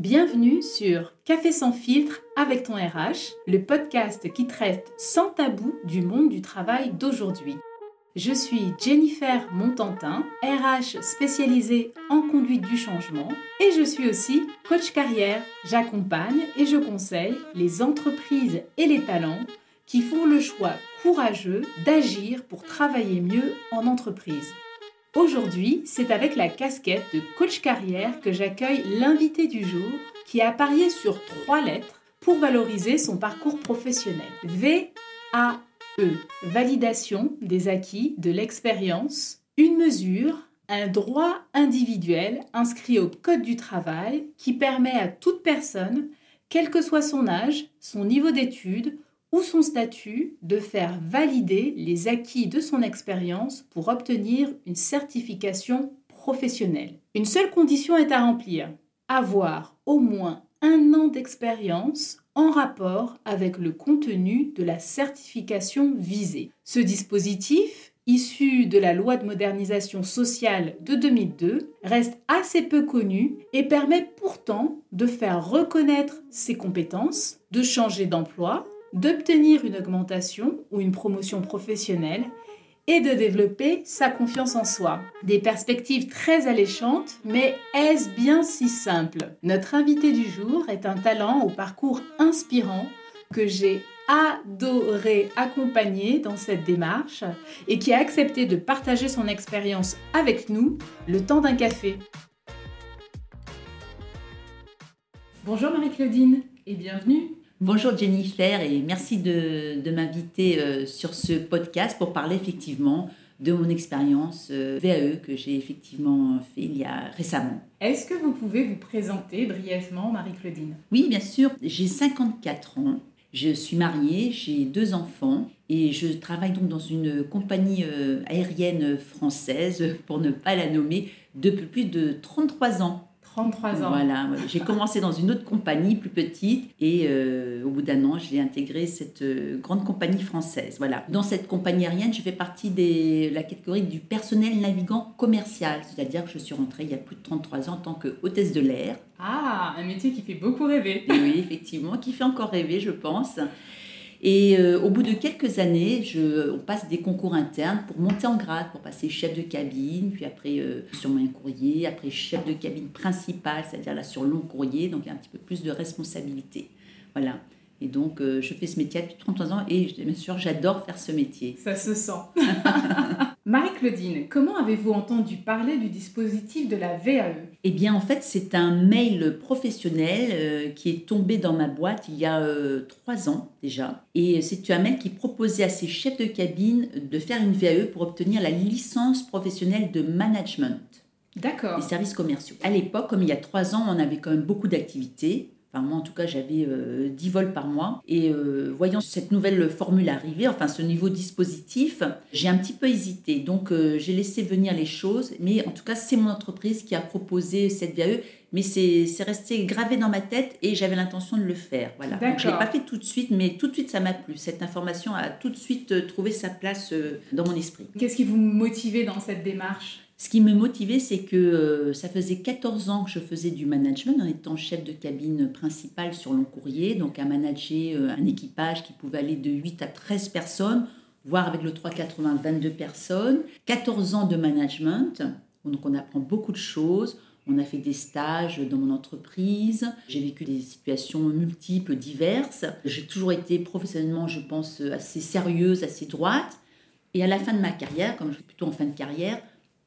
Bienvenue sur Café sans filtre avec ton RH, le podcast qui traite sans tabou du monde du travail d'aujourd'hui. Je suis Jennifer Montantin, RH spécialisée en conduite du changement et je suis aussi coach carrière. J'accompagne et je conseille les entreprises et les talents qui font le choix courageux d'agir pour travailler mieux en entreprise. Aujourd'hui, c'est avec la casquette de coach carrière que j'accueille l'invité du jour qui a parié sur trois lettres pour valoriser son parcours professionnel. V-A-E, validation des acquis, de l'expérience, une mesure, un droit individuel inscrit au Code du travail qui permet à toute personne, quel que soit son âge, son niveau d'études ou son statut de faire valider les acquis de son expérience pour obtenir une certification professionnelle. Une seule condition est à remplir, avoir au moins un an d'expérience en rapport avec le contenu de la certification visée. Ce dispositif, issu de la loi de modernisation sociale de 2002, reste assez peu connu et permet pourtant de faire reconnaître ses compétences, de changer d'emploi d'obtenir une augmentation ou une promotion professionnelle et de développer sa confiance en soi. Des perspectives très alléchantes, mais est-ce bien si simple? Notre invité du jour est un talent au parcours inspirant que j'ai adoré accompagner dans cette démarche et qui a accepté de partager son expérience avec nous le temps d'un café. Bonjour Marie-Claudine et bienvenue Bonjour Jennifer et merci de, m'inviter euh, sur ce podcast pour parler effectivement de mon expérience euh, VAE que j'ai effectivement fait il y a récemment. Est-ce que vous pouvez vous présenter brièvement, Marie-Claudine? Oui, bien sûr. J'ai 54 ans. Je suis mariée, j'ai deux enfants et je travaille donc dans une compagnie euh, aérienne française, pour ne pas la nommer, depuis plus de 33 ans. 33 ans. Voilà, j'ai commencé dans une autre compagnie plus petite et euh, au bout d'un an, j'ai intégré cette euh, grande compagnie française. Voilà. Dans cette compagnie aérienne, je fais partie de la catégorie du personnel navigant commercial, c'est-à-dire que je suis rentrée il y a plus de 33 ans en tant que hôtesse de l'air. Ah, un métier qui fait beaucoup rêver. oui, effectivement, qui fait encore rêver, je pense. Et euh, au bout de quelques années, je, on passe des concours internes pour monter en grade, pour passer chef de cabine, puis après euh, sur moyen courrier, après chef de cabine principal, c'est-à-dire là sur long courrier, donc il y a un petit peu plus de responsabilité. Voilà. Et donc, euh, je fais ce métier depuis 33 ans et bien sûr, j'adore faire ce métier. Ça se sent. Marie-Claudine, comment avez-vous entendu parler du dispositif de la VAE Eh bien, en fait, c'est un mail professionnel euh, qui est tombé dans ma boîte il y a euh, trois ans déjà. Et c'est un mail qui proposait à ses chefs de cabine de faire une VAE pour obtenir la licence professionnelle de management. D'accord. Les services commerciaux. À l'époque, comme il y a trois ans, on avait quand même beaucoup d'activités. Enfin, moi, en tout cas, j'avais 10 euh, vols par mois. Et euh, voyant cette nouvelle formule arriver, enfin, ce nouveau dispositif, j'ai un petit peu hésité. Donc, euh, j'ai laissé venir les choses. Mais en tout cas, c'est mon entreprise qui a proposé cette VAE. Mais c'est resté gravé dans ma tête et j'avais l'intention de le faire. Voilà. Donc, je ne l'ai pas fait tout de suite, mais tout de suite, ça m'a plu. Cette information a tout de suite trouvé sa place dans mon esprit. Qu'est-ce qui vous motivait dans cette démarche? Ce qui me motivait, c'est que euh, ça faisait 14 ans que je faisais du management en étant chef de cabine principale sur long courrier, donc à manager euh, un équipage qui pouvait aller de 8 à 13 personnes, voire avec le 380, 22 personnes. 14 ans de management, donc on apprend beaucoup de choses. On a fait des stages dans mon entreprise. J'ai vécu des situations multiples, diverses. J'ai toujours été professionnellement, je pense, assez sérieuse, assez droite. Et à la fin de ma carrière, comme je suis plutôt en fin de carrière,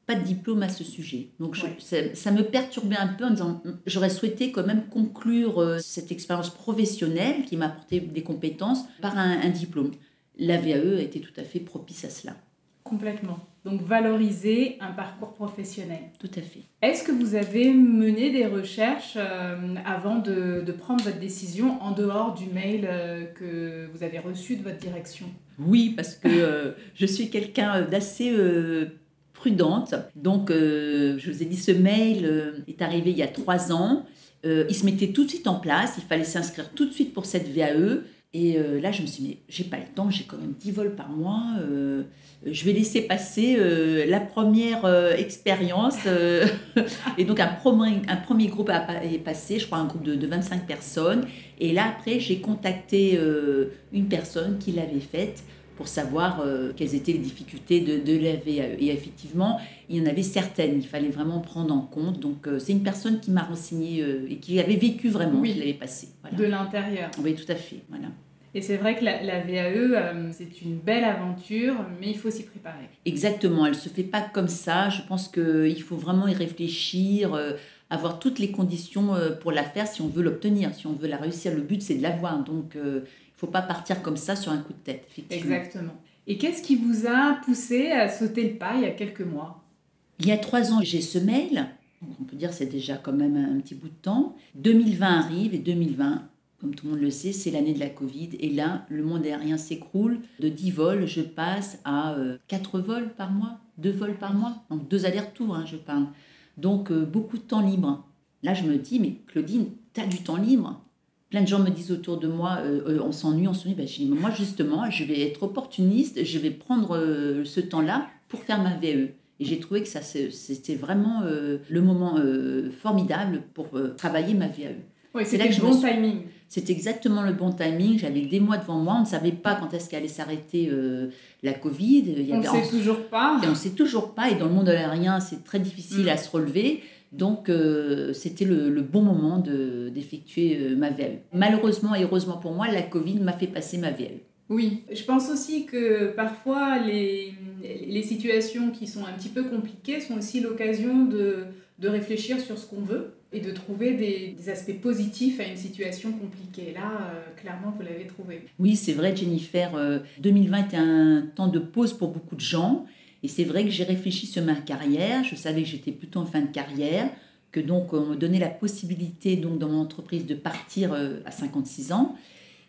pas de diplôme à ce sujet. Donc ça, me perturbait un peu en disant j'aurais souhaité quand même conclure euh, cette expérience professionnelle qui m'a apporté des compétences par un, diplôme. La VAE était tout à fait propice à cela. Complètement. Donc valoriser un parcours professionnel. Tout à fait. Est-ce que vous avez mené des recherches euh, avant de, de, prendre votre décision en dehors du mail euh, que vous avez reçu de votre direction? Oui, parce que je suis quelqu'un d'assez Donc, euh, je vous ai dit, ce mail euh, est arrivé il y a trois ans. Euh, il se mettait tout de suite en place. Il fallait s'inscrire tout de suite pour cette VAE. Et là, je me suis dit, mais j'ai pas le temps, j'ai quand même 10 vols par mois. je vais laisser passer la première expérience. et donc, un premier, groupe est passé, je crois un groupe de, de 25 personnes. Et là, après, j'ai contacté une personne qui l'avait faite pour savoir euh, quelles étaient les difficultés de, de la VAE. Et effectivement, il y en avait certaines, il fallait vraiment prendre en compte. Donc, euh, c'est une personne qui m'a renseigné euh, et qui avait vécu vraiment, Oui. qui l'avait passé. Voilà. De l'intérieur. Oui, tout à fait. Voilà. Et c'est vrai que la, la VAE, euh, c'est une belle aventure, mais il faut s'y préparer. Exactement, elle ne se fait pas comme ça. Je pense qu'il faut vraiment y réfléchir, avoir toutes les conditions pour la faire si on veut l'obtenir, si on veut la réussir. Le but, c'est de l'avoir. Donc, faut pas partir comme ça sur un coup de tête, effectivement. Exactement. Et qu'est-ce qui vous a poussé à sauter le pas il y a quelques mois? Il y a trois ans, j'ai ce mail. On peut dire que c'est déjà quand même un, petit bout de temps. 2020 arrive et 2020, comme tout le monde le sait, c'est l'année de la Covid. Et là, le monde aérien s'écroule. De 10 vols, je passe à 4 vols par mois, 2 vols par mois. Donc deux allers-retours, hein, je parle. Donc euh, beaucoup de temps libre. Là, je me dis, mais Claudine, tu as du temps libre. Plein de gens me disent autour de moi, euh, euh, on s'ennuie, on s'ennuie. Ben, je dis, moi, justement, je vais être opportuniste, je vais prendre euh, ce temps-là pour faire ma VE. Et j'ai trouvé que ça, c'était vraiment euh, le moment formidable pour travailler ma VAE. Oui, c'était le bon suis- timing. C'est exactement le bon timing. J'avais des mois devant moi. On ne savait pas quand est-ce qu'allait s'arrêter euh, la Covid. Il y On ne sait toujours pas. et on ne sait toujours pas. Et dans le monde aérien, c'est très difficile Mm. à se relever. Donc, euh, c'était le, le bon moment de- d'effectuer euh, ma VAE. Malheureusement et heureusement pour moi, la Covid m'a fait passer ma VAE. Oui, je pense aussi que parfois les, les situations qui sont un petit peu compliquées sont aussi l'occasion de, de réfléchir sur ce qu'on veut et de trouver des, des aspects positifs à une situation compliquée. Là, euh, clairement, vous l'avez trouvé. Oui, c'est vrai, Jennifer. euh, 2020 était un temps de pause pour beaucoup de gens. Et c'est vrai que j'ai réfléchi sur ma carrière. Je savais que j'étais plutôt en fin de carrière, que donc on me donnait la possibilité donc dans mon entreprise de partir euh, à 56 ans.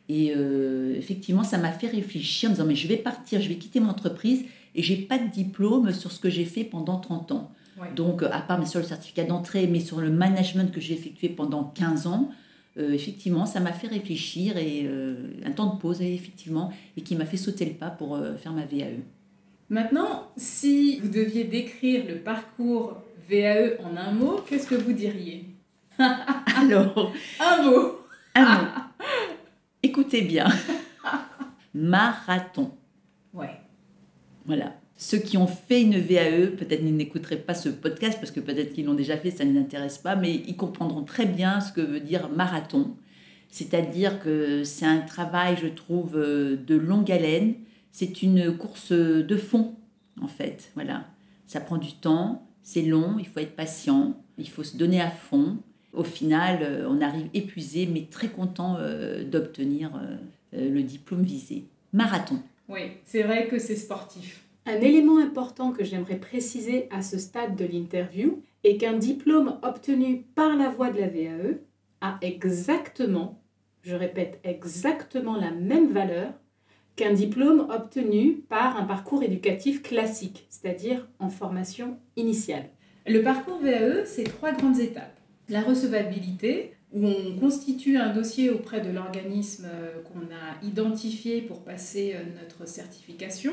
Et euh, effectivement, ça m'a fait réfléchir en me disant mais je vais partir, je vais quitter mon entreprise et j'ai pas de diplôme sur ce que j'ai fait pendant 30 ans. Ouais. Donc, euh, à part mais sur le certificat d'entrée, mais sur le management que j'ai effectué pendant 15 ans, euh, effectivement, ça m'a fait réfléchir et un temps de pause, effectivement, et qui m'a fait sauter le pas pour faire ma VAE. Maintenant, si vous deviez décrire le parcours VAE en un mot, qu'est-ce que vous diriez Alors, Un mot un mot. Écoutez bien. Marathon. Ouais. Voilà. Ceux qui ont fait une VAE, peut-être ils n'écouteraient pas ce podcast parce que peut-être qu'ils l'ont déjà fait, ça ne les intéresse pas, mais ils comprendront très bien ce que veut dire marathon. C'est-à-dire que c'est un travail, je trouve, euh, de longue haleine. C'est une course de fond, en fait. Voilà. Ça prend du temps, c'est long, il faut être patient, il faut se donner à fond. Au final, euh, on arrive épuisé, mais très content euh, d'obtenir euh, le diplôme visé. Marathon. Oui, c'est vrai que c'est sportif. Un élément important que j'aimerais préciser à ce stade de l'interview est qu'un diplôme obtenu par la voie de la VAE a exactement, je répète, exactement la même valeur qu'un diplôme obtenu par un parcours éducatif classique, c'est-à-dire en formation initiale. Le parcours VAE, c'est trois grandes étapes. La recevabilité, où on constitue un dossier auprès de l'organisme euh, qu'on a identifié pour passer euh, notre certification.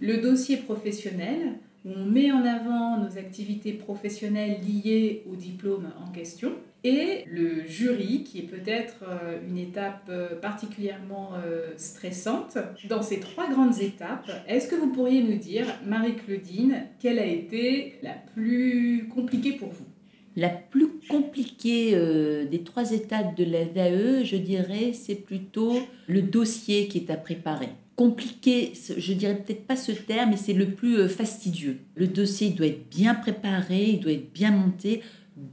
Le dossier professionnel, où on met en avant nos activités professionnelles liées au diplôme en question. Et le jury, qui est peut-être euh, une étape euh, particulièrement euh, stressante. Dans ces trois grandes étapes, est-ce que vous pourriez nous dire, Marie-Claudine, quelle a été la plus compliquée pour vous? La plus compliquée des trois étapes de la VAE, je dirais, c'est plutôt le dossier qui est à préparer. Compliqué, je dirais peut-être pas ce terme, mais c'est le plus fastidieux. Le dossier doit être bien préparé, il doit être bien monté,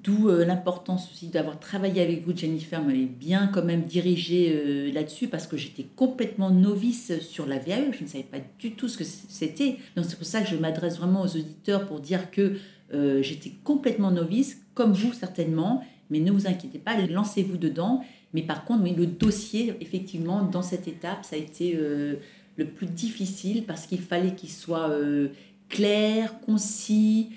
d'où euh, l'importance aussi d'avoir travaillé avec vous, Jennifer, m'avait bien quand même dirigé euh, là-dessus parce que j'étais complètement novice sur la VAE, je ne savais pas du tout ce que c'était. Donc c'est pour ça que je m'adresse vraiment aux auditeurs pour dire que euh, j'étais complètement novice, comme vous certainement, mais ne vous inquiétez pas, lancez-vous dedans. Mais par contre, oui, le dossier, effectivement, dans cette étape, ça a été le plus difficile parce qu'il fallait qu'il soit clair, concis,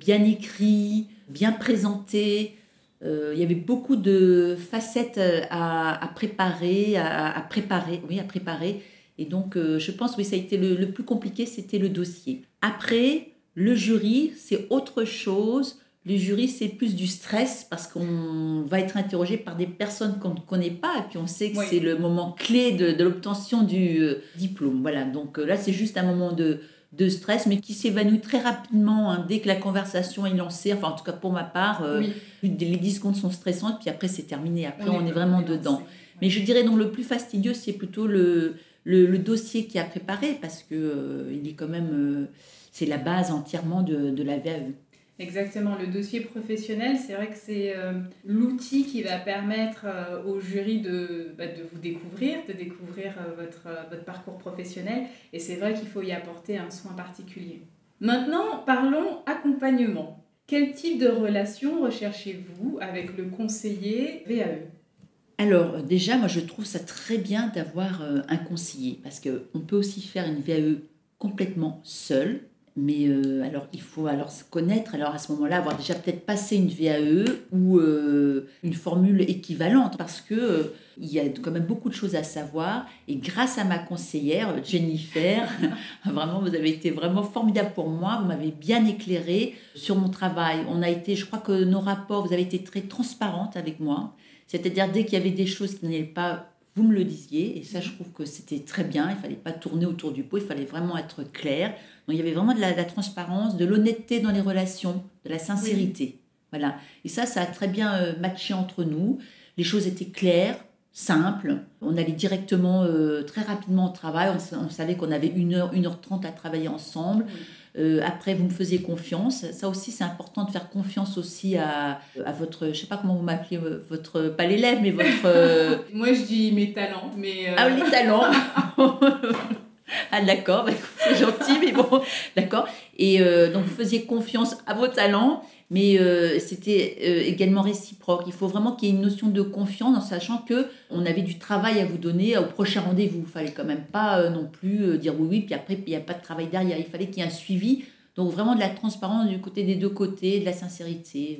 bien écrit, bien présenté. il y avait beaucoup de facettes à, préparer, à, préparer, oui, à préparer. Et donc, je pense, oui, ça a été le, le plus compliqué, c'était le dossier. Après, le jury, c'est autre chose. Le jury, c'est plus du stress parce qu'on va être interrogé par des personnes qu'on ne connaît pas et puis on sait que c'est le moment clé de, l'obtention du euh, diplôme. Voilà, donc euh, là, c'est juste un moment de, de stress, mais qui s'évanouit très rapidement hein, dès que la conversation est lancée. Enfin, en tout cas, pour ma part, euh, les 10 secondes sont stressantes, puis après, c'est terminé. Après, on, est vraiment dedans. Mais je dirais donc le plus fastidieux, c'est plutôt le, le, dossier qui a préparé parce que il est quand même, c'est la base entièrement de, de la VAE. Exactement, le dossier professionnel, c'est vrai que c'est euh, l'outil qui va permettre euh, au jury de, bah, de, vous découvrir, de découvrir euh, votre, votre parcours professionnel, et c'est vrai qu'il faut y apporter un soin particulier. Maintenant, parlons accompagnement. Quel type de relation recherchez-vous avec le conseiller VAE alors déjà, moi je trouve ça très bien d'avoir un conseiller parce qu'on peut aussi faire une VAE complètement seule mais euh, alors, il faut alors se connaître, alors à ce moment-là, avoir déjà peut-être passé une VAE ou euh, une formule équivalente, parce que euh, il y a quand même beaucoup de choses à savoir. Et grâce à ma conseillère, Jennifer, vraiment, vous avez été vraiment formidable pour moi. Vous m'avez bien éclairé sur mon travail. On a été, je crois que nos rapports, vous avez été très transparente avec moi. C'est-à-dire, dès qu'il y avait des choses qui n'allaient pas vous me le disiez, et ça, je trouve que c'était très bien. Il fallait pas tourner autour du pot, il fallait vraiment être clair. Donc, il y avait vraiment de la, transparence, de l'honnêteté dans les relations, de la sincérité. Voilà. Et ça, ça a très bien euh, matché entre nous. Les choses étaient claires, simples. On allait directement, euh, très rapidement au travail. On, savait qu'on avait une heure, une heure trente à travailler ensemble. Euh, après, vous me faisiez confiance. Ça aussi, c'est important de faire confiance aussi à, à votre, je sais pas comment vous m'appelez, euh, votre, pas l'élève, mais votre... Euh, Moi, je dis mes talents, mais... Ah, les talents Ah d'accord, bah, c'est gentil, mais bon, d'accord. Et donc vous faisiez confiance à vos talents mais euh, c'était euh, également réciproque. Il faut vraiment qu'il y ait une notion de confiance en sachant que on avait du travail à vous donner au prochain rendez-vous. Il fallait quand même pas euh, non plus dire oui, oui, puis après il n'y a pas de travail derrière. Il fallait qu'il y ait un suivi. Donc vraiment de la transparence du côté des deux côtés, de la sincérité.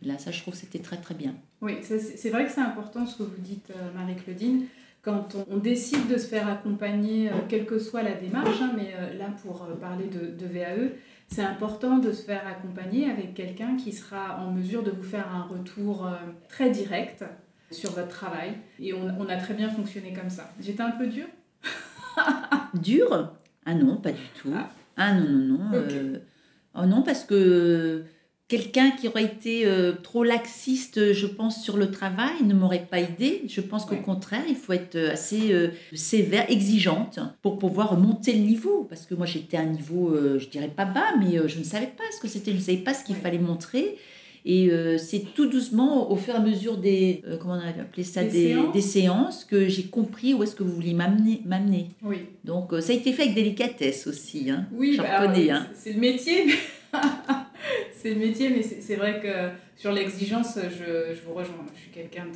Là, ça, je trouve c'était très très bien. Oui, c'est vrai que c'est important ce que vous dites, Marie-Claudine. Quand on, décide de se faire accompagner, quelle que soit la démarche, hein, mais là pour parler de VAE, c'est important de se faire accompagner avec quelqu'un qui sera en mesure de vous faire un retour euh, très direct sur votre travail. Et on, a très bien fonctionné comme ça. J'étais un peu dure Dure? Ah non, pas du tout. Ah, ah non, non, non. Euh, oh non, parce que Quelqu'un qui aurait été euh, trop laxiste, je pense, sur le travail ne m'aurait pas aidé. Je pense qu'au contraire, il faut être euh, assez euh, sévère, exigeante pour pouvoir monter le niveau. Parce que moi, j'étais à un niveau, je dirais pas bas, mais je ne savais pas ce que c'était, je ne savais pas ce qu'il fallait montrer. Et c'est tout doucement, au fur et à mesure des, comment on a appelé ça, des, séances. que j'ai compris où est-ce que vous vouliez m'amener. m'amener. Oui. Donc ça a été fait avec délicatesse aussi. Hein. Oui, bah, hein. c'est le métier. c'est le métier, mais c'est vrai que sur l'exigence, je, vous rejoins. Je suis quelqu'un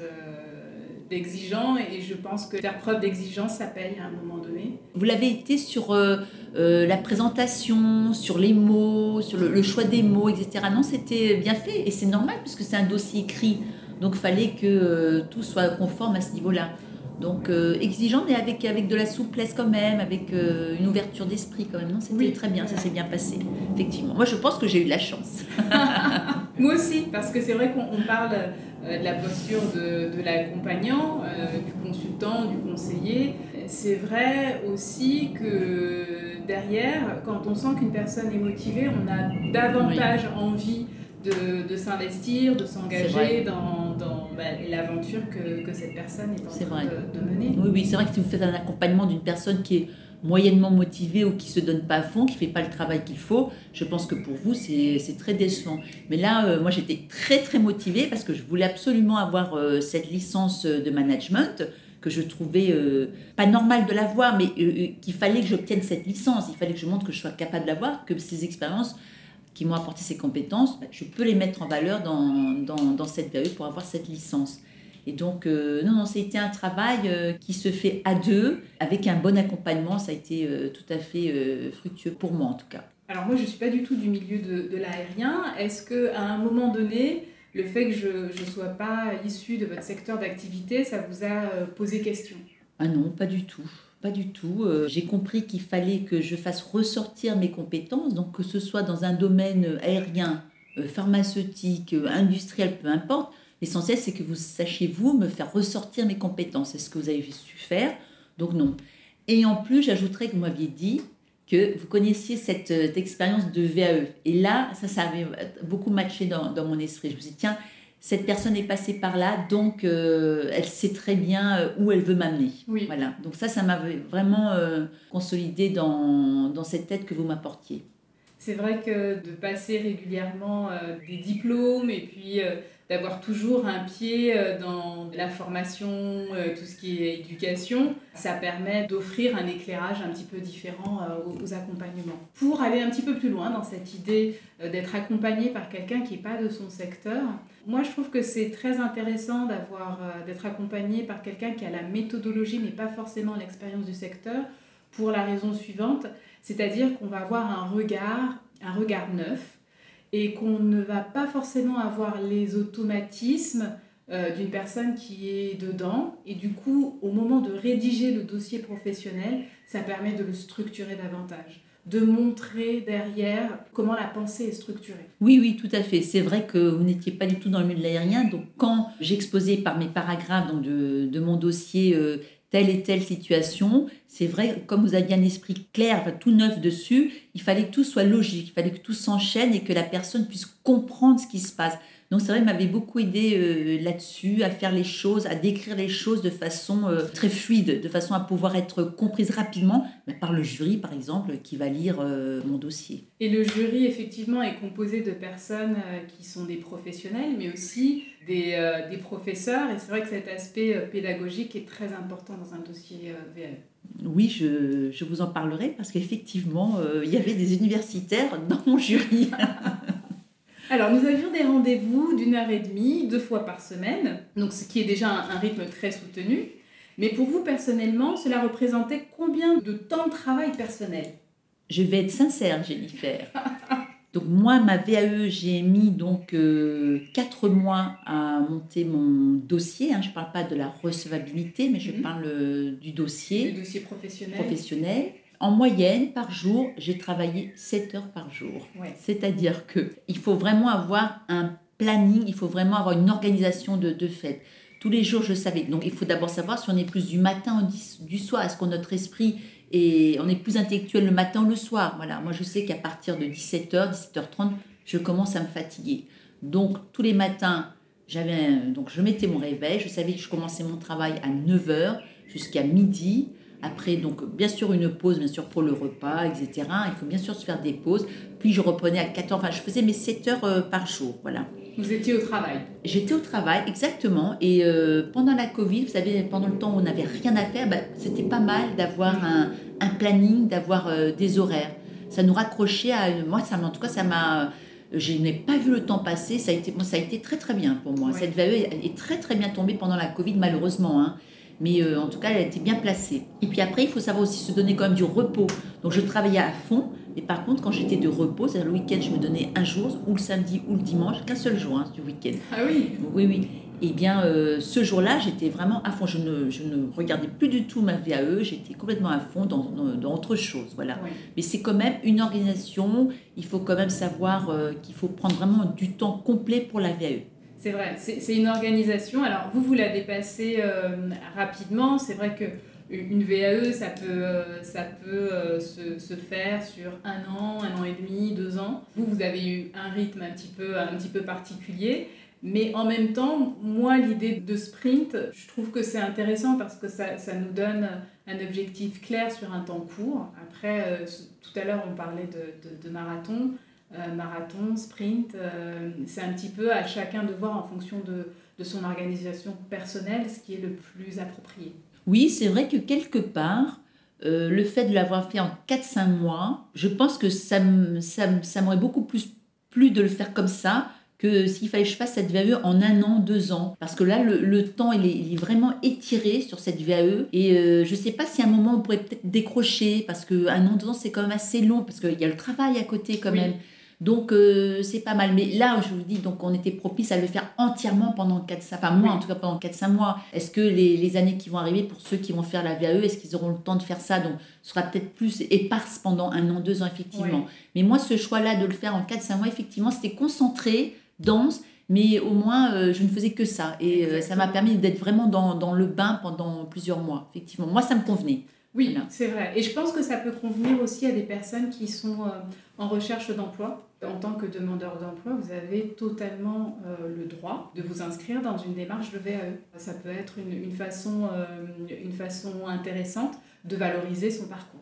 d'exigeant et je pense que faire preuve d'exigence, ça paye à un moment donné. Vous l'avez été sur euh, euh, la présentation, sur les mots, sur le, choix des mots, etc. Non, c'était bien fait et c'est normal puisque c'est un dossier écrit. Donc, fallait que euh, tout soit conforme à ce niveau-là. Donc euh, exigeant, mais avec, avec de la souplesse quand même, avec euh, une ouverture d'esprit quand même. Non, c'était très bien, ça s'est bien passé, effectivement. Moi, je pense que j'ai eu la chance. Moi aussi, parce que c'est vrai qu'on parle euh, de la posture de, de l'accompagnant, du consultant, du conseiller. C'est vrai aussi que derrière, quand on sent qu'une personne est motivée, on a davantage envie de, de s'investir, de s'engager dans bah, l'aventure que, que, cette personne est en train de, mener. Oui, oui c'est vrai que si vous faites un accompagnement d'une personne qui est moyennement motivée ou qui se donne pas à fond, qui fait pas le travail qu'il faut, je pense que pour vous, c'est très décevant. Mais là, euh, moi, j'étais très, très motivée parce que je voulais absolument avoir euh, cette licence de management que je trouvais euh, pas normal de l'avoir, mais qu'il fallait que j'obtienne cette licence. Il fallait que je montre que je sois capable de l'avoir, que ces expériences qui m'ont apporté ces compétences, bah, je peux les mettre en valeur dans, dans, dans cette VAE pour avoir cette licence. Et donc, euh, non, non, été un travail euh, qui se fait à deux, avec un bon accompagnement. Ça a été euh, tout à fait fructueux pour moi, en tout cas. Alors moi, je ne suis pas du tout du milieu de, de l'aérien. Est-ce qu'à un moment donné, le fait que je ne sois pas issue de votre secteur d'activité, ça vous a posé question? Ah non, pas du tout. Pas du tout. J'ai compris qu'il fallait que je fasse ressortir mes compétences, donc que ce soit dans un domaine aérien, pharmaceutique, industriel, peu importe. L'essentiel, c'est que vous sachiez, vous, me faire ressortir mes compétences. C'est ce que vous avez su faire? Donc non. Et en plus, j'ajouterais que vous m'aviez dit que vous connaissiez cette, euh, expérience de VAE. Et là, ça, ça avait beaucoup matché dans, mon esprit. Je me suis dit, tiens, cette personne est passée par là, donc euh, elle sait très bien euh, où elle veut m'amener. Oui. Voilà. Donc ça, ça m'avait vraiment consolidé dans, dans cette tête que vous m'apportiez. C'est vrai que de passer régulièrement des diplômes et puis d'avoir toujours un pied euh, dans la formation, euh, tout ce qui est éducation, ça permet d'offrir un éclairage un petit peu différent euh, aux accompagnements. Pour aller un petit peu plus loin dans cette idée d'être accompagné par quelqu'un qui n'est pas de son secteur, moi je trouve que c'est très intéressant d'être accompagné par quelqu'un qui a la méthodologie mais pas forcément l'expérience du secteur pour la raison suivante, c'est-à-dire qu'on va avoir un regard, un regard neuf et qu'on ne va pas forcément avoir les automatismes euh, d'une personne qui est dedans. Et du coup, au moment de rédiger le dossier professionnel, ça permet de le structurer davantage de montrer derrière comment la pensée est structurée. Oui, oui, tout à fait. C'est vrai que vous n'étiez pas du tout dans le milieu de l'aérien. Donc, quand j'exposais par mes paragraphes donc de, de mon dossier euh, telle et telle situation. C'est vrai, comme vous aviez un esprit clair, tout neuf dessus, il fallait que tout soit logique, il fallait que tout s'enchaîne et que la personne puisse comprendre ce qui se passe. Donc c'est vrai, il m'avait beaucoup aidé euh, là-dessus, à faire les choses, à décrire les choses de façon euh, très fluide, de façon à pouvoir être comprise rapidement par le jury, par exemple, qui va lire euh, mon dossier. Et le jury, effectivement, est composé de personnes qui sont des professionnels, mais aussi des, des professeurs. Et c'est vrai que cet aspect pédagogique est très important dans un dossier VAE. Oui, je, je, vous en parlerai parce qu'effectivement, il y avait des universitaires dans mon jury. Alors, nous avions des rendez-vous d'une heure et demie, deux fois par semaine, donc ce qui est déjà un, rythme très soutenu. Mais pour vous personnellement, cela représentait combien de temps de travail personnel? Je vais être sincère, Jennifer. donc moi, ma VAE, j'ai mis donc euh, quatre mois à monter mon dossier. Hein. Je ne parle pas de la recevabilité, mais je mhm. parle euh, du dossier. Du dossier professionnel. Professionnel. En moyenne, par jour, j'ai travaillé 7 heures par jour. C'est-à-dire qu'il faut vraiment avoir un planning, il faut vraiment avoir une organisation de, de fête. Tous les jours, je savais. Donc, il faut d'abord savoir si on est plus du matin ou du soir. Est-ce que notre esprit est, on est plus intellectuel le matin ou le soir? Voilà. Moi, je sais qu'à partir de 17h, 17h30, je commence à me fatiguer. Donc, tous les matins, j'avais donc je mettais mon réveil. Je savais que je commençais mon travail à 9h jusqu'à midi. Après, donc, bien sûr, une pause, bien sûr, pour le repas, etc. Il faut bien sûr se faire des pauses. Puis, je reprenais à 4 heures. Enfin, je faisais mes 7 heures euh, par jour. Voilà. Vous étiez au travail J'étais au travail, exactement. Et euh, pendant la Covid, vous savez, pendant le temps où on n'avait rien à faire, bah, c'était pas mal d'avoir un, un, planning, d'avoir euh, des horaires. Ça nous raccrochait à. Moi, ça, en tout cas, ça m'a. Je n'ai pas vu le temps passer. Ça a été, ça a été très, très bien pour moi. Cette VAE est très, très bien tombée pendant la Covid, malheureusement. Hein mais euh, en tout cas, elle était bien placée. Et puis après, il faut savoir aussi se donner quand même du repos. Donc je travaillais à fond, mais par contre, quand j'étais de repos, c'est-à-dire le week-end, je me donnais un jour, ou le samedi ou le dimanche, qu'un seul jour hein, du week-end. Ah oui Oui, oui. Et eh bien, euh, ce jour-là, j'étais vraiment à fond. Je ne, je ne, regardais plus du tout ma VAE, j'étais complètement à fond dans, dans, autre chose. Voilà. Mais c'est quand même une organisation. Il faut quand même savoir euh, qu'il faut prendre vraiment du temps complet pour la VAE. C'est vrai, c'est une organisation. Alors, vous, vous la dépassez euh, rapidement. C'est vrai que une VAE, ça peut, euh, ça peut euh, se, se, faire sur un an, un an et demi, deux ans. Vous, vous avez eu un rythme un petit peu, un petit peu particulier. Mais en même temps, moi, l'idée de sprint, je trouve que c'est intéressant parce que ça, ça, nous donne un objectif clair sur un temps court. Après, tout à l'heure, on parlait de, de, de marathon. Euh, marathon, sprint. Euh, c'est un petit peu à chacun de voir en fonction de, de son organisation personnelle ce qui est le plus approprié. Oui, c'est vrai que quelque part, euh, le fait de l'avoir fait en 4-5 mois, je pense que ça, ça, ça m'aurait beaucoup plus plu de le faire comme ça que s'il fallait que je fasse cette VAE en un an, deux ans. Parce que là, le, temps, il est, il est, vraiment étiré sur cette VAE. Et je ne sais pas si à un moment, on pourrait peut-être décrocher, parce qu'un an, deux ans, c'est quand même assez long, parce qu'il y a le travail à côté quand même. Donc euh, c'est pas mal. Mais là, je vous dis, donc on était propice à le faire entièrement pendant 4 enfin moi en tout cas pendant 4-5 mois. Est-ce que les, années qui vont arriver, pour ceux qui vont faire la VAE, est-ce qu'ils auront le temps de faire ça? Donc ce sera peut-être plus éparse pendant un an, deux ans, effectivement. Mais moi, ce choix-là de le faire en 4-5 mois, effectivement, c'était concentré, dense, mais au moins, euh, je ne faisais que ça. Et euh, ça m'a permis d'être vraiment dans, dans, le bain pendant plusieurs mois, effectivement. Moi, ça me convenait. Oui, c'est vrai. Et je pense que ça peut convenir aussi à des personnes qui sont euh, en recherche d'emploi. En tant que demandeur d'emploi, vous avez totalement le droit de vous inscrire dans une démarche de VAE. Ça peut être une, une façon, une façon intéressante de valoriser son parcours.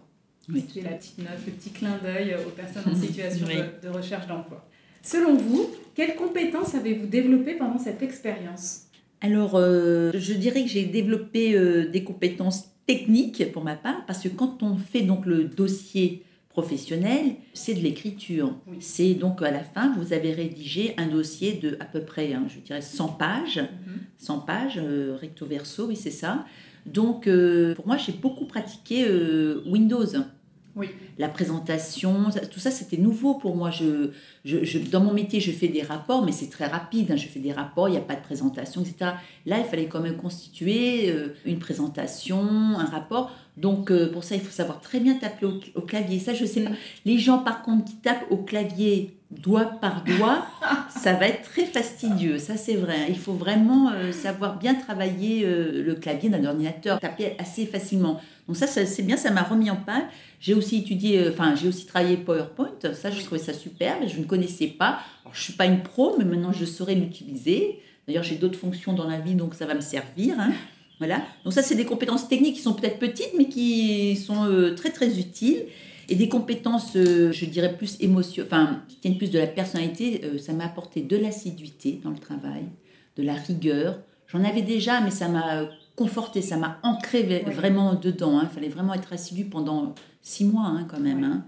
Oui. C'est la petite note, le petit clin d'œil aux personnes en situation de, de recherche d'emploi. Selon vous, quelles compétences avez-vous développées pendant cette expérience? Alors, euh, je dirais que j'ai développé euh, des compétences techniques pour ma part, parce que quand on fait donc le dossier professionnel, c'est de l'écriture. C'est donc à la fin, vous avez rédigé un dossier de à peu près, hein, je dirais, 100 pages, 100 mhm. pages, euh, recto verso, oui, c'est ça. Donc, pour moi, j'ai beaucoup pratiqué Windows. La présentation, tout ça, c'était nouveau pour moi. Je, je, dans mon métier, je fais des rapports, mais c'est très rapide. Hein. Je fais des rapports, il n'y a pas de présentation, etc. Là, il fallait quand même constituer euh, une présentation, un rapport. Donc, euh, pour ça, il faut savoir très bien taper au, clavier. Ça, je sais. Les gens, par contre, qui tapent au clavier doigt par doigt, ça va être très fastidieux. Ça, c'est vrai. Il faut vraiment euh, savoir bien travailler le clavier d'un ordinateur, taper assez facilement. Donc ça, c'est bien, ça m'a remis en page. J'ai aussi étudié, euh, enfin, j'ai aussi travaillé PowerPoint. Ça, je trouvais ça super, mais je ne connaissais pas. Alors, je suis pas une pro, mais maintenant, je saurais l'utiliser. D'ailleurs, j'ai d'autres fonctions dans la vie, donc ça va me servir. Hein. Voilà. Donc ça, c'est des compétences techniques qui sont peut-être petites, mais qui sont euh, très, très utiles. Et des compétences, euh, je dirais, plus émotionnelles, enfin, qui tiennent plus de la personnalité, ça m'a apporté de l'assiduité dans le travail, de la rigueur. J'en avais déjà, mais ça m'a conforté, ça m'a ancré vraiment dedans. Hein. Il fallait vraiment être assidu pendant six mois hein, quand même. Hein.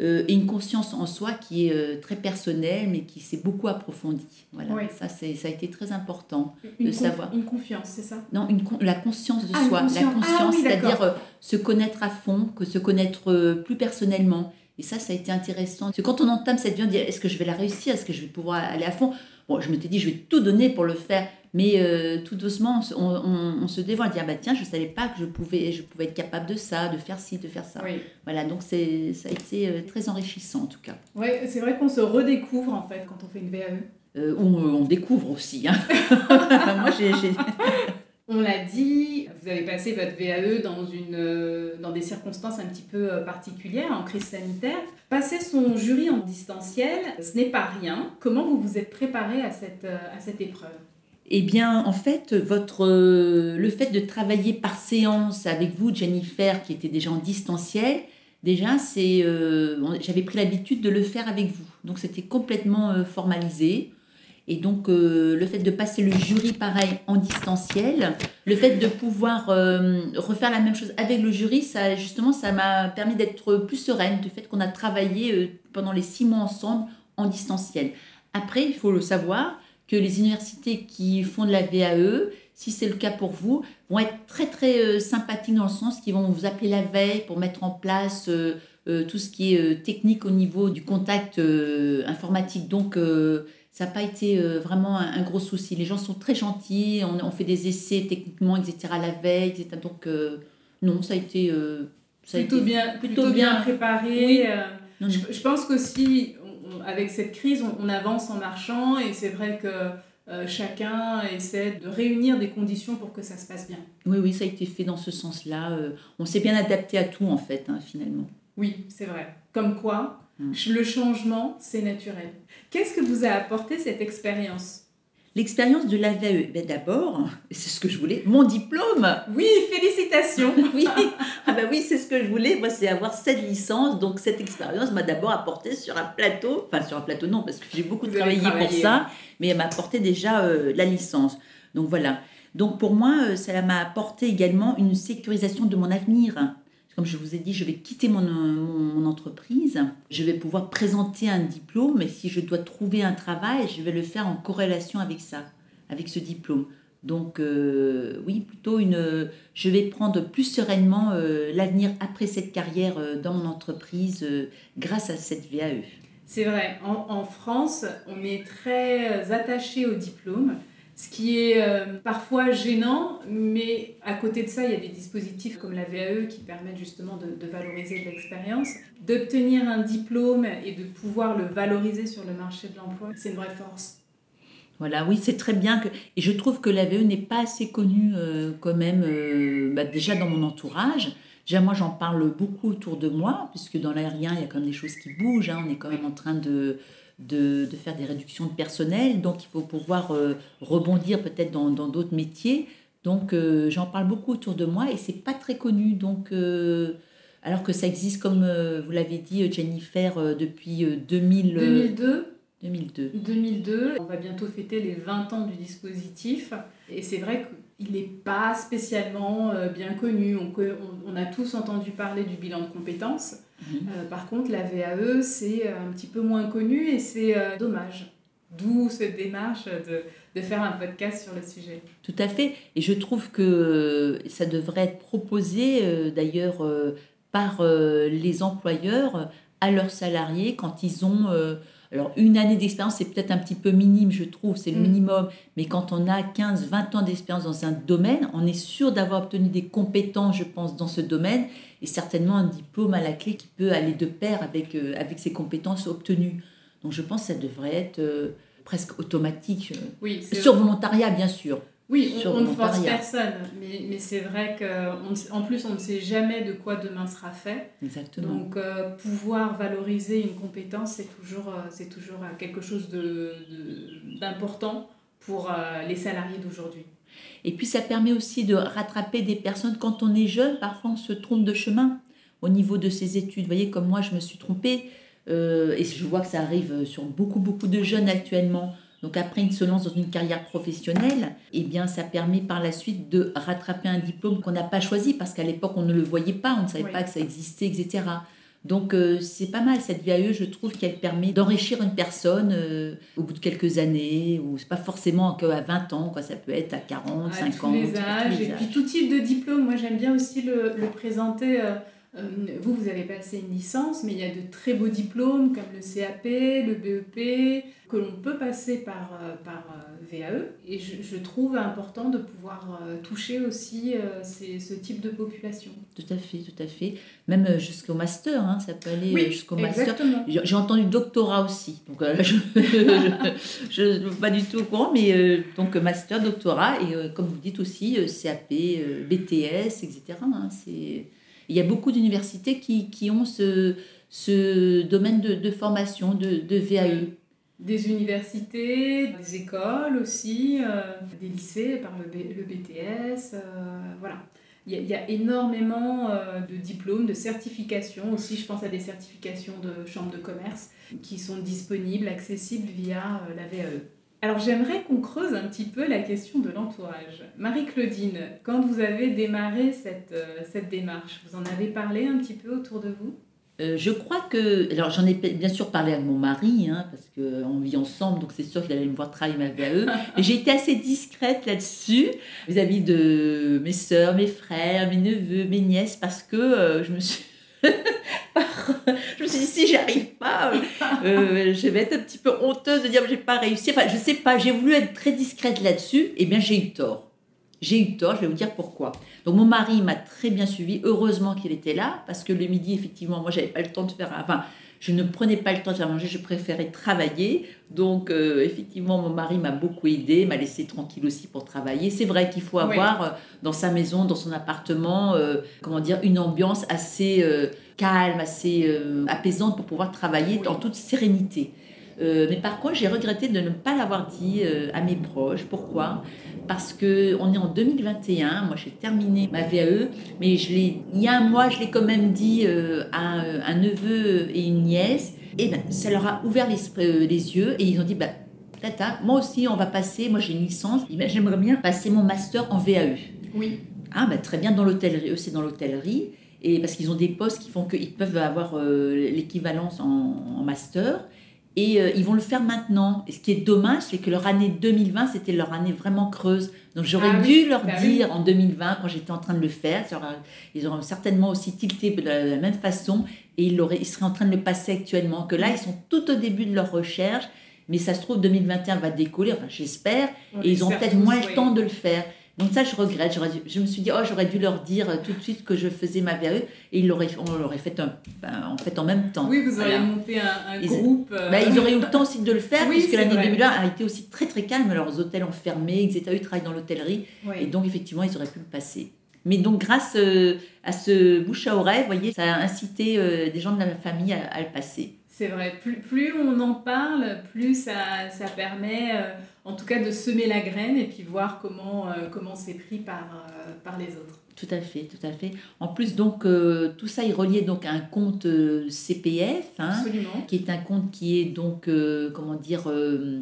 Euh, et une conscience en soi qui est euh, très personnelle, mais qui s'est beaucoup approfondie. Voilà, ça, c'est, ça a été très important de savoir. Une confiance, c'est ça? Non, une, la conscience de ah, soi. La conscience, ah c'est-à-dire euh, se connaître à fond, que se connaître plus personnellement. Et ça, ça a été intéressant. Parce que quand on entame cette vie, on dit est-ce que je vais la réussir? Est-ce que je vais pouvoir aller à fond? Bon, je me suis dit, je vais tout donner pour le faire. Mais euh, tout doucement, on, se dévoile, dire ah bah tiens, je ne savais pas que je pouvais, je pouvais être capable de ça, de faire ci, de faire ça. Voilà, donc ça a été euh, très enrichissant en tout cas. Oui, c'est vrai qu'on se redécouvre en fait quand on fait une VAE. Euh, on, découvre aussi. Hein. Moi, j'ai. On l'a dit, vous avez passé votre VAE dans, une, dans des circonstances un petit peu particulières, en crise sanitaire. Passer son jury en distanciel, ce n'est pas rien. Comment vous vous êtes préparé à cette, à cette épreuve? Eh bien, en fait, votre, euh, le fait de travailler par séance avec vous, Jennifer, qui était déjà en distanciel, déjà, c'est, euh, j'avais pris l'habitude de le faire avec vous. Donc, c'était complètement euh, formalisé. Et donc, le fait de passer le jury pareil en distanciel, le fait de pouvoir refaire la même chose avec le jury, ça, justement, ça m'a permis d'être plus sereine, du fait qu'on a travaillé pendant les six mois ensemble en distanciel. Après, il faut le savoir, que les universités qui font de la VAE, si c'est le cas pour vous, vont être très très euh, sympathiques dans le sens qu'ils vont vous appeler la veille pour mettre en place euh, euh, tout ce qui est technique au niveau du contact informatique. Donc ça n'a pas été vraiment un, gros souci. Les gens sont très gentils, on, fait des essais techniquement, etc. la veille, etc. Donc non, ça a été... ça plutôt, bien, plutôt, bien, préparé. Je, je, pense qu'aussi, avec cette crise, on, avance en marchant et c'est vrai que euh, chacun essaie de réunir des conditions pour que ça se passe bien. Oui, oui, ça a été fait dans ce sens-là. Euh, on s'est bien adapté à tout en fait, hein, finalement. Oui, c'est vrai. Comme quoi, hum. le changement, c'est naturel. Qu'est-ce que vous a apporté cette expérience? L'expérience de la VAE, ben d'abord, c'est ce que je voulais, mon diplôme. Oui, félicitations. oui, ah ben oui, c'est ce que je voulais. Moi, c'est avoir cette licence. Donc cette expérience m'a d'abord apporté sur un plateau, enfin sur un plateau non, parce que j'ai beaucoup travaillé pour ça, mais elle m'a apporté déjà euh, la licence. Donc voilà. Donc pour moi, euh, ça m'a apporté également une sécurisation de mon avenir. Comme je vous ai dit, je vais quitter mon, entreprise, je vais pouvoir présenter un diplôme et si je dois trouver un travail, je vais le faire en corrélation avec ça, avec ce diplôme. Donc euh, oui, plutôt une, je vais prendre plus sereinement euh, l'avenir après cette carrière euh, dans mon entreprise grâce à cette VAE. C'est vrai, en, France, on est très attaché au diplôme, ce qui est euh, parfois gênant, mais à côté de ça, il y a des dispositifs comme la VAE qui permettent justement de, valoriser de l'expérience. D'obtenir un diplôme et de pouvoir le valoriser sur le marché de l'emploi, c'est une vraie force. Voilà, oui, c'est très bien. Que... Et je trouve que la VAE n'est pas assez connue euh, quand même, euh, bah, déjà dans mon entourage. Déjà, moi, j'en parle beaucoup autour de moi, puisque dans l'aérien, il y a quand même des choses qui bougent. Hein. On est quand même en train de, de, de, faire des réductions de personnel, donc il faut pouvoir euh, rebondir peut-être dans d'autres métiers. Donc, euh, j'en parle beaucoup autour de moi et c'est pas très connu. Donc, euh, alors que ça existe, comme vous l'avez dit, Jennifer, depuis 2000, 2002. 2002. 2002. On va bientôt fêter les 20 ans du dispositif. Et c'est vrai que il n'est pas spécialement euh, bien connu. On, on, a tous entendu parler du bilan de compétences. Mhm. Euh, par contre, la VAE, c'est euh, un petit peu moins connu et c'est dommage. D'où cette démarche de, de, faire un podcast sur le sujet. Tout à fait. Et je trouve que ça devrait être proposé d'ailleurs par les employeurs à leurs salariés quand ils ont alors, une année d'expérience, c'est peut-être un petit peu minime, je trouve, c'est le mm. minimum. Mais quand on a 15, 20 ans d'expérience dans un domaine, on est sûr d'avoir obtenu des compétences, je pense, dans ce domaine, et certainement un diplôme à la clé qui peut aller de pair avec, euh, avec ces compétences obtenues. Donc, je pense que ça devrait être euh, presque automatique. Oui, sur volontariat, bien sûr. Oui, on, ne force personne, mais, mais c'est vrai qu'en plus, on ne sait jamais de quoi demain sera fait. Exactement. Donc, euh, pouvoir valoriser une compétence, c'est toujours, euh, c'est toujours euh, quelque chose d'important de, pour les salariés d'aujourd'hui. Et puis, ça permet aussi de rattraper des personnes. Quand on est jeune, parfois, on se trompe de chemin au niveau de ses études. Vous voyez, comme moi, je me suis trompée. et je vois que ça arrive sur beaucoup, beaucoup de jeunes actuellement donc après, ils se lance dans une carrière professionnelle, et eh bien ça permet par la suite de rattraper un diplôme qu'on n'a pas choisi parce qu'à l'époque on ne le voyait pas, on ne savait pas que ça existait, etc. Donc euh, c'est pas mal cette VAE, je trouve qu'elle permet d'enrichir une personne euh, au bout de quelques années, ou c'est pas forcément qu'à 20 ans, quoi, ça peut être à 40, 50 tous les âges, et puis tout type de diplôme. Moi j'aime bien aussi le, présenter. Euh, vous, vous avez passé une licence, mais il y a de très beaux diplômes comme le CAP, le BEP, que l'on peut passer par, euh, par euh, VAE. Et je, je, trouve important de pouvoir euh, toucher aussi ces, ce type de population. Tout à fait, tout à fait. Même jusqu'au master, hein, ça peut aller jusqu'au master. J'ai entendu doctorat aussi. Donc je ne suis pas du tout au courant, mais donc master, doctorat, et comme vous dites aussi, CAP, BTS, etc. Hein, il y a beaucoup d'universités qui, qui, ont ce, ce domaine de, de formation, de, de VAE des universités, des écoles aussi, euh, des lycées par le, le BTS, euh, voilà. Il y, a, énormément euh, de diplômes, de certifications aussi, je pense à des certifications de chambres de commerce qui sont disponibles, accessibles via la VAE. Alors j'aimerais qu'on creuse un petit peu la question de l'entourage. Marie-Claudine, quand vous avez démarré cette, cette démarche, vous en avez parlé un petit peu autour de vous? Euh, je crois que. Alors, j'en ai bien sûr parlé avec mon mari, hein, parce qu'on vit ensemble, donc c'est sûr qu'il allait me voir travailler ma VAE. J'ai été assez discrète là-dessus, vis-à-vis de mes soeurs, mes frères, mes neveux, mes nièces, parce que euh, je me suis. je me suis dit, si j'arrive pas, euh, je vais être un petit peu honteuse de dire que j'ai pas réussi. Enfin, je sais pas, j'ai voulu être très discrète là-dessus, et bien j'ai eu tort. J'ai eu tort, je vais vous dire pourquoi. Donc mon mari m'a très bien suivi, heureusement qu'il était là, parce que le midi, effectivement, moi, j'avais pas le temps de faire... Enfin, je ne prenais pas le temps de faire manger, je préférais travailler. Donc, euh, effectivement, mon mari m'a beaucoup aidé, m'a laissé tranquille aussi pour travailler. C'est vrai qu'il faut avoir euh, dans sa maison, dans son appartement, euh, comment dire, une ambiance assez calme, assez apaisante pour pouvoir travailler en toute sérénité. Mais par contre, j'ai regretté de ne pas l'avoir dit à mes proches. Pourquoi? Parce qu'on est en 2021, moi j'ai terminé ma VAE, mais je il y a un mois, je l'ai quand même dit euh, à un neveu et une nièce, et ben, ça leur a ouvert les, euh, les yeux, et ils ont dit, bah, tata, moi aussi on va passer, moi j'ai une licence, j'aimerais bien passer mon master en VAE. Oui. Ah, bah, très bien, dans l'hôtellerie, eux c'est dans l'hôtellerie, et parce qu'ils ont des postes qui font qu'ils peuvent avoir euh, l'équivalence en, en master. Et euh, ils vont le faire maintenant. Et ce qui est dommage, c'est que leur année 2020, c'était leur année vraiment creuse. Donc j'aurais Ah dû oui, leur bah dire en 2020, quand j'étais en train de le faire, ils auraient certainement aussi tilté de la, de la même façon et ils, seraient en train de le passer actuellement. Que là, ils sont tout au début de leur recherche, mais ça se trouve 2021 va décoller, enfin j'espère, et ils ont peut-être moins oui. le temps de le faire. Donc ça, je regrette. Je me suis dit, oh, j'aurais dû leur dire euh, tout de suite que je faisais ma VAE, et ils on l'aurait fait un- ben, en fait en même temps. Oui, vous auriez Voilà. monté un, un Ils- groupe. euh, Ben, ils auraient eu le temps aussi de le faire, Oui, puisque l'année vrai. 2020 a été aussi très très calme. Leurs hôtels ont fermé, etc. Eux travaillent dans l'hôtellerie, oui. et donc effectivement, ils auraient pu le passer. Mais donc, grâce euh, à ce bouche à oreille, vous voyez, ça a incité euh, des gens de la famille à, à le passer. C'est vrai, plus, plus on en parle, plus ça, ça permet en tout cas de semer la graine et puis voir comment euh, comment c'est pris par, euh, par les autres. Tout à fait, tout à fait. En plus, donc, euh, tout ça est relié donc à un compte CPF, hein, Absolument. qui est un compte qui est donc, comment dire,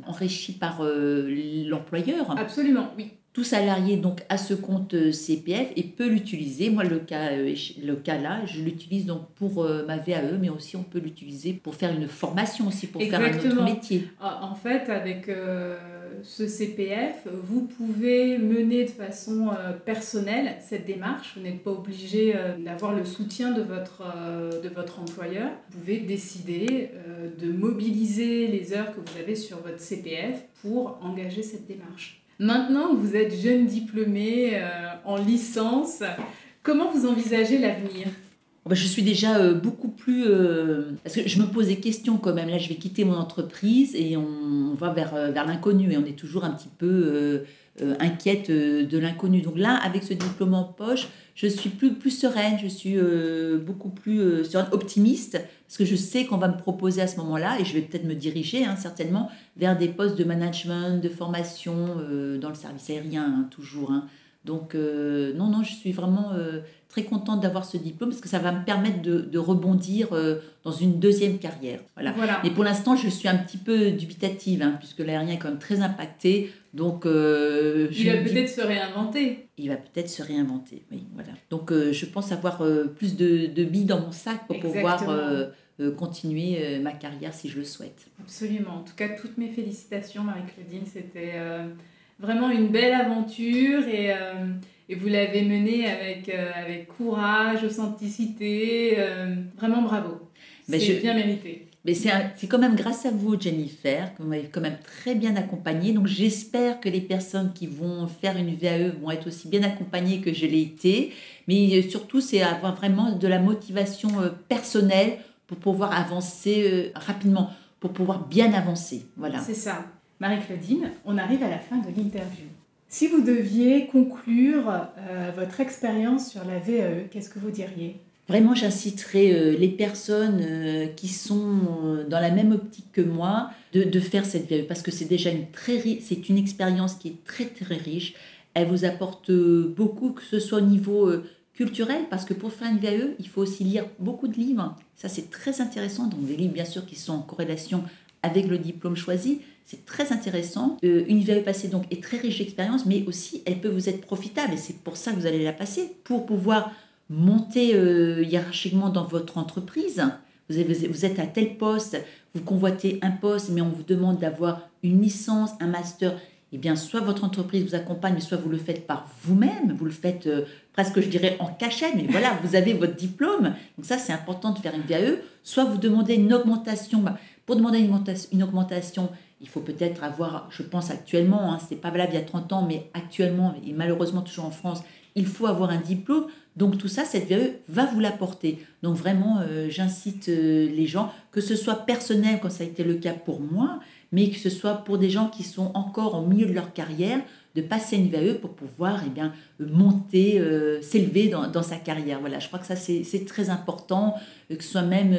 enrichi par l'employeur. Absolument, oui. Tout salarié donc a ce compte CPF et peut l'utiliser. Moi, le cas, le cas là, je l'utilise donc pour euh, ma VAE, mais aussi on peut l'utiliser pour faire une formation aussi, pour faire un autre métier. En en fait, avec euh, ce CPF, vous pouvez mener de façon euh, personnelle cette démarche. Vous n'êtes pas obligé euh, d'avoir le soutien de votre, euh, de votre employeur. Vous pouvez décider de mobiliser les heures que vous avez sur votre CPF pour engager cette démarche. Maintenant que vous êtes jeune diplômé en licence, comment vous envisagez l'avenir? Je suis déjà euh, beaucoup plus... euh, parce que je me pose des questions quand même. Là, je vais quitter mon entreprise et on, va vers, euh, vers l'inconnu. Et on est toujours un petit peu inquiète de l'inconnu. Donc là, avec ce diplôme en poche, je suis plus, plus sereine. Je suis beaucoup plus optimiste. Parce que je sais qu'on va me proposer à ce moment-là, et je vais peut-être me diriger hein, certainement vers des postes de management, de formation dans le service aérien, hein, toujours. hein. Donc, non, non, je suis vraiment très contente d'avoir ce diplôme parce que ça va me permettre de, de rebondir euh, dans une deuxième carrière. Voilà. Voilà. Mais pour l'instant, je suis un petit peu dubitative, hein, puisque l'aérien est quand même très impacté. Donc, euh, Il va peut-être se réinventer. il va peut-être se réinventer. Oui, voilà. Donc, euh, je pense avoir plus de, de billes dans mon sac pour pouvoir Exactement. continuer ma carrière si je le souhaite. Absolument. En tout cas, toutes mes félicitations, Marie-Claudine. C'était vraiment une belle aventure et, et vous l'avez menée avec, euh, avec courage, authenticité. euh, vraiment bravo. Mais C'est je- bien mérité. Mais c'est un- c'est quand même grâce à vous, Jennifer, que vous m'avez quand même très bien accompagnée. Donc j'espère que les personnes qui vont faire une VAE vont être aussi bien accompagnées que je l'ai été. Mais euh, surtout, c'est avoir vraiment de la motivation personnelle pour pouvoir avancer rapidement, pour pouvoir bien avancer. Voilà. C'est ça. Marie-Claudine, on arrive à la fin de l'interview. Si vous deviez conclure euh, votre expérience sur la VAE, qu'est-ce que vous diriez? Vraiment, j'inciterai euh, les personnes euh, qui sont dans la même optique que moi de, de faire cette VAE parce que c'est déjà une très c'est une expérience qui est très très riche. Elle vous apporte beaucoup, que ce soit au niveau culturel, parce que pour faire une VAE, il faut aussi lire beaucoup de livres. Ça, c'est très intéressant. Donc, des livres, bien sûr, qui sont en corrélation avec le diplôme choisi. C'est très intéressant. Euh, une VAE passée donc est très riche d'expérience, mais aussi elle peut vous être profitable. Et c'est pour ça que vous allez la passer, pour pouvoir monter euh, hiérarchiquement dans votre entreprise. Vous, vous êtes à tel poste, vous convoitez un poste, mais on vous demande d'avoir une licence, un master. Eh bien, soit votre entreprise vous accompagne, soit vous le faites par vous-même. Vous le faites euh, presque, je dirais, en cachette. Mais voilà, vous avez votre diplôme. Donc ça, c'est important de faire une VAE. Soit vous demandez une augmentation. Bah, pour demander une augmentation, il faut peut-être avoir, je pense actuellement, hein, ce n'est pas valable il y a 30 ans, mais actuellement, et malheureusement toujours en France, il faut avoir un diplôme. Donc tout ça, cette VAE va vous l'apporter. Donc vraiment, euh, j'incite euh, les gens, que ce soit personnel, comme ça a été le cas pour moi, mais que ce soit pour des gens qui sont encore au milieu de leur carrière, de passer une VAE pour pouvoir eh bien, monter, euh, s'élever dans, dans sa carrière. Voilà, je crois que ça, c'est c'est très important, que ce soit même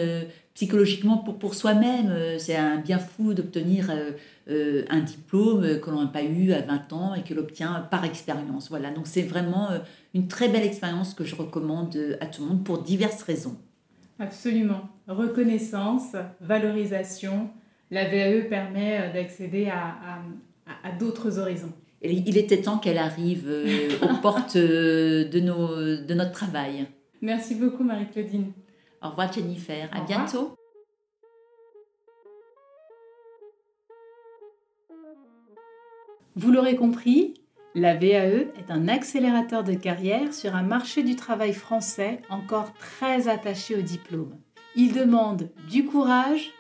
psychologiquement pour, pour soi-même. euh, c'est un bien fou d'obtenir euh, euh, un diplôme que l'on n'a pas eu à 20 ans et que l'on obtient par expérience. Voilà, donc c'est vraiment une très belle expérience que je recommande à tout le monde pour diverses raisons. Absolument. Reconnaissance, valorisation. La VAE permet d'accéder à, à- d'autres horizons. Et il était temps qu'elle arrive aux portes de, nos, de notre travail. Merci beaucoup Marie-Claudine. Au revoir Jennifer, à bientôt. Vous l'aurez compris, la VAE est un accélérateur de carrière sur un marché du travail français encore très attaché au diplôme. Il demande du courage,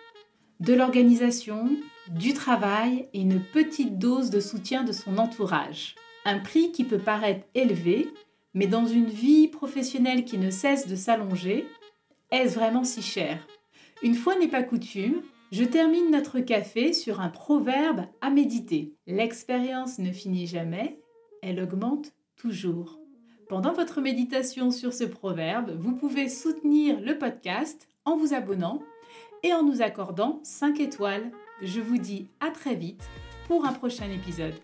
de l'organisation, du travail et une petite dose de soutien de son entourage. Un prix qui peut paraître élevé, mais dans une vie professionnelle qui ne cesse de s'allonger, est-ce vraiment si cher? Une fois n'est pas coutume, je termine notre café sur un proverbe à méditer. L'expérience ne finit jamais, elle augmente toujours. Pendant votre méditation sur ce proverbe, vous pouvez soutenir le podcast en vous abonnant et en nous accordant 5 étoiles. Je vous dis à très vite pour un prochain épisode.